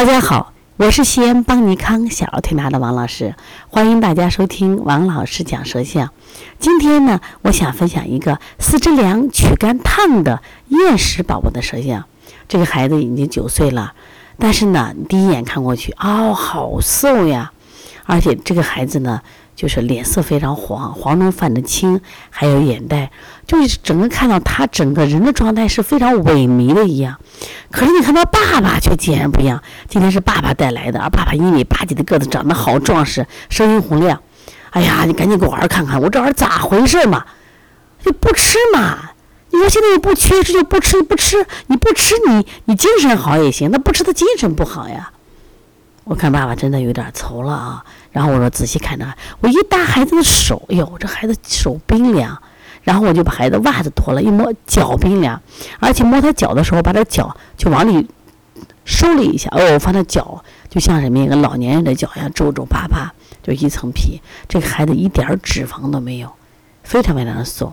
大家好，我是西安邦尼康小儿推拿的王老师，欢迎大家收听王老师讲舌象。今天呢，我想分享一个四肢凉、躯干烫的厌食宝宝的舌象。这个孩子已经九岁了，但是呢，第一眼看过去，哦，好瘦呀，而且这个孩子呢。就是脸色非常黄，黄中泛着青，还有眼袋，就是整个看到他整个人的状态是非常萎靡的一样。可是你看他爸爸却截然不一样，今天是爸爸带来的，而爸爸一米八几的个子，长得好壮实，声音洪亮。哎呀，你赶紧给我儿看看，我这儿咋回事嘛？就不吃嘛？你说现在又不缺，这就不吃不吃，你不吃你你精神好也行，那不吃他精神不好呀。我看爸爸真的有点愁了啊，然后我说仔细看着，我一搭孩子的手，哎呦，这孩子手冰凉，然后我就把孩子袜子脱了，一摸脚冰凉，而且摸他脚的时候，把他脚就往里收了一下，哦，我发现脚就像什么一个老年人的脚一样皱皱巴巴，就一层皮，这个孩子一点脂肪都没有，非常非常的瘦。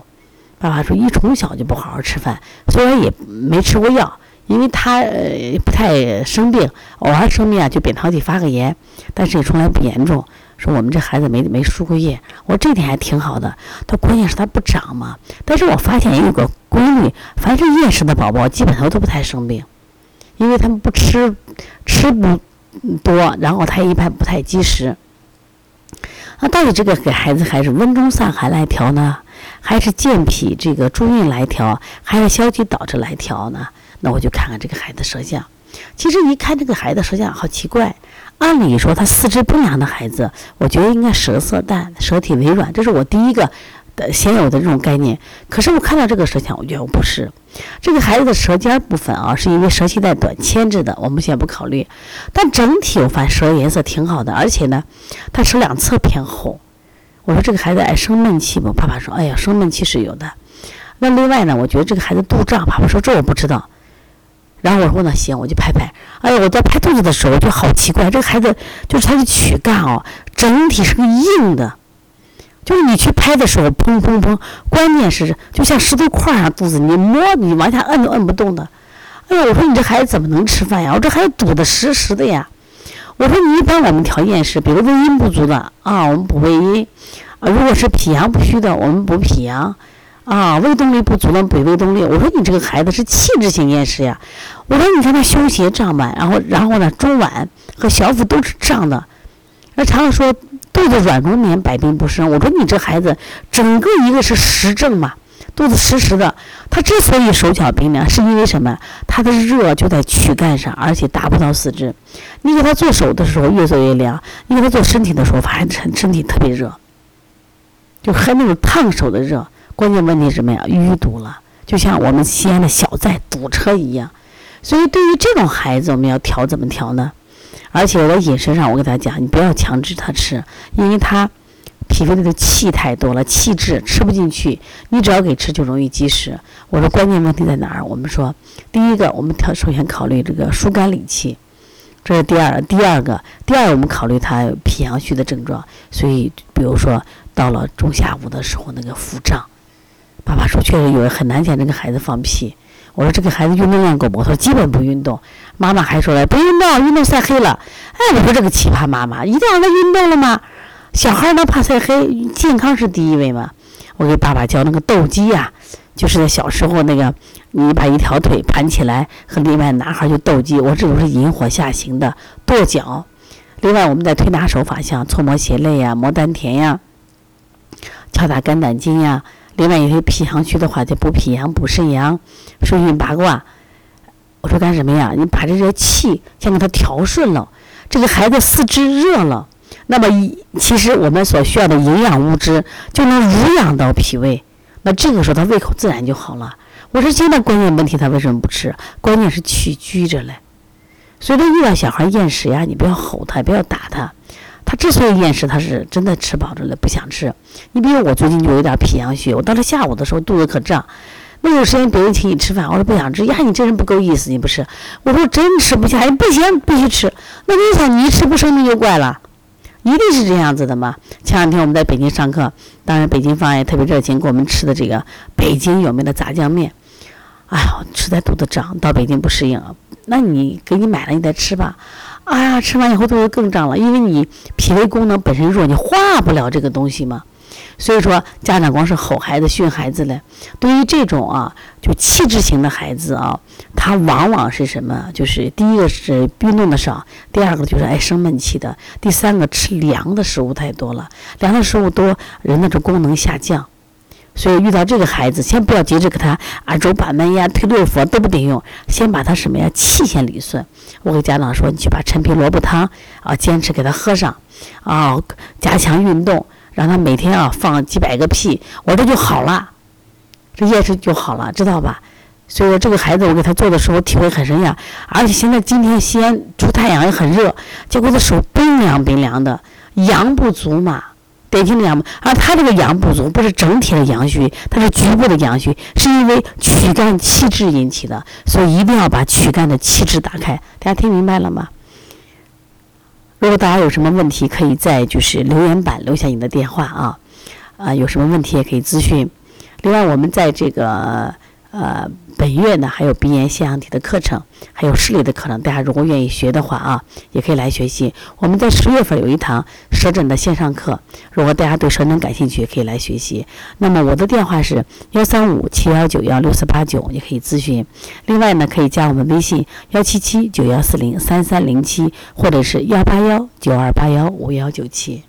爸爸说一从小就不好好吃饭，虽然也没吃过药。因为他呃不太生病，偶尔生病啊就扁桃体发个炎，但是也从来不严重。说我们这孩子没没输过液，我这点还挺好的。他关键是他不长嘛。但是我发现也有个规律，凡是厌食的宝宝基本上都不太生病，因为他们不吃吃不多，然后他一般不太积食。那到底这个给孩子还是温中散寒来调呢，还是健脾这个助运来调，还是消积导致来调呢？那我就看看这个孩子舌象。其实一看这个孩子舌象，好奇怪。按理说他四肢不良的孩子，我觉得应该舌色淡，舌体微软，这是我第一个的先有的这种概念。可是我看到这个舌象，我觉得我不是。这个孩子的舌尖部分啊，是因为舌系带短牵制的，我们先不考虑。但整体我发现舌颜色挺好的，而且呢，他舌两侧偏红。我说这个孩子爱生闷气不？爸爸说，哎呀，生闷气是有的。那另外呢，我觉得这个孩子肚胀，爸爸说这我不知道。然后我说那行，我就拍拍。哎呀，我在拍肚子的时候就好奇怪，这个孩子就是他的躯干哦，整体是个硬的，就是你去拍的时候砰砰砰，关键是就像石头块儿上肚子，你摸你往下摁都摁不动的。哎呀，我说你这孩子怎么能吃饭呀？我这孩子堵得实实的呀。我说你一般我们条件是，比如胃阴不足的啊，我们补胃阴；啊，如果是脾阳不虚的，我们补脾阳。啊，胃动力不足的补胃动力。我说你这个孩子是器质性厌食呀。我说你看他胸胁胀满，然后然后呢中脘和小腹都是胀的。那常常说肚子软如绵，百病不生。我说你这孩子整个一个是实症嘛，肚子实实的。他之所以手脚冰凉，是因为什么？他的热就在躯干上，而且达不到四肢。你给他做手的时候越做越凉，你给他做身体的时候发现身体特别热，就还那种烫手的热。关键问题是什么呀？淤堵了，就像我们西安的小寨堵车一样。所以对于这种孩子，我们要调怎么调呢？而且我在饮食上，我给他讲，你不要强制他吃，因为他脾胃里的气太多了，气滞吃不进去。你只要给吃，就容易积食。我说关键问题在哪儿？我们说，第一个，我们调首先考虑这个疏肝理气，这是第二。第二个，第二我们考虑他脾阳虚的症状。所以，比如说到了中下午的时候，那个腹胀。爸爸说：“确实有很难见这个孩子放屁。”我说：“这个孩子运动量够不够？”他说：“基本不运动。”妈妈还说了：“不运动，运动晒黑了。”哎，我说这个奇葩妈妈，一定让他运动了吗？小孩能怕晒黑？健康是第一位嘛。我给爸爸教那个斗鸡呀，就是在小时候那个，你把一条腿盘起来，和另外男孩就斗鸡。我这种是引火下行的跺脚。另外，我们在推拿手法，像搓摩胁肋呀、摩丹田呀、敲打肝胆经呀。另外一些脾阳虚的话，就补脾阳、补肾阳、顺运八卦。我说干什么呀？你把这些气先给他调顺了，这个孩子四肢热了，那么其实我们所需要的营养物质就能濡养到脾胃，那这个时候他胃口自然就好了。我说现在关键问题他为什么不吃？关键是气拘着嘞。所以说遇到小孩厌食呀，你不要吼他，不要打他。他之所以厌食，他是真的吃饱着了，不想吃。你比如我最近就有点脾阳虚，我到了下午的时候肚子可胀，那有时间别人请你吃饭，我说不想吃。呀，你这人不够意思，你不吃？我说真吃不下，不行，必须吃。那你想，你一吃不生病就怪了，一定是这样子的嘛。前两天我们在北京上课，当然北京方也特别热情，给我们吃的这个北京有名的炸酱面。哎呦，实在肚子胀，到北京不适应，那你给你买了，你再吃吧。哎呀，吃完以后肚子更胀了，因为你脾胃功能本身弱，你化不了这个东西嘛。所以说，家长光是吼孩子、训孩子嘞。对于这种啊，就气质型的孩子啊，他往往是什么？就是第一个是运动的少，第二个就是爱生闷气的，第三个吃凉的食物太多了，凉的食物多，人的这功能下降。所以遇到这个孩子，先不要急着给他啊揉板门呀、推对付都不顶用，先把他什么呀气先理顺。我给家长说，你去把陈皮萝卜汤啊，坚持给他喝上，啊，加强运动。让他每天啊放几百个屁，我这就好了，这夜视就好了，知道吧？所以说这个孩子我给他做的时候体会很深呀。而且现在今天西安出太阳也很热，结果他手冰凉冰凉的，阳不足嘛，典型的阳。而他这个阳不足不是整体的阳虚，他是局部的阳虚，是因为躯干气滞引起的，所以一定要把躯干的气滞打开。大家听明白了吗？如果大家有什么问题，可以在就是留言板留下你的电话啊，啊，有什么问题也可以咨询。另外，我们在这个呃。本月呢还有鼻炎腺样体的课程，还有视力的课程，大家如果愿意学的话啊，也可以来学习。我们在十月份有一堂舌诊的线上课，如果大家对舌诊感兴趣，可以来学习。那么我的电话是幺三五七幺九幺六四八九，也可以咨询。另外呢，可以加我们微信幺七七九幺四零三三零七，或者是幺八幺九二八幺五幺九七。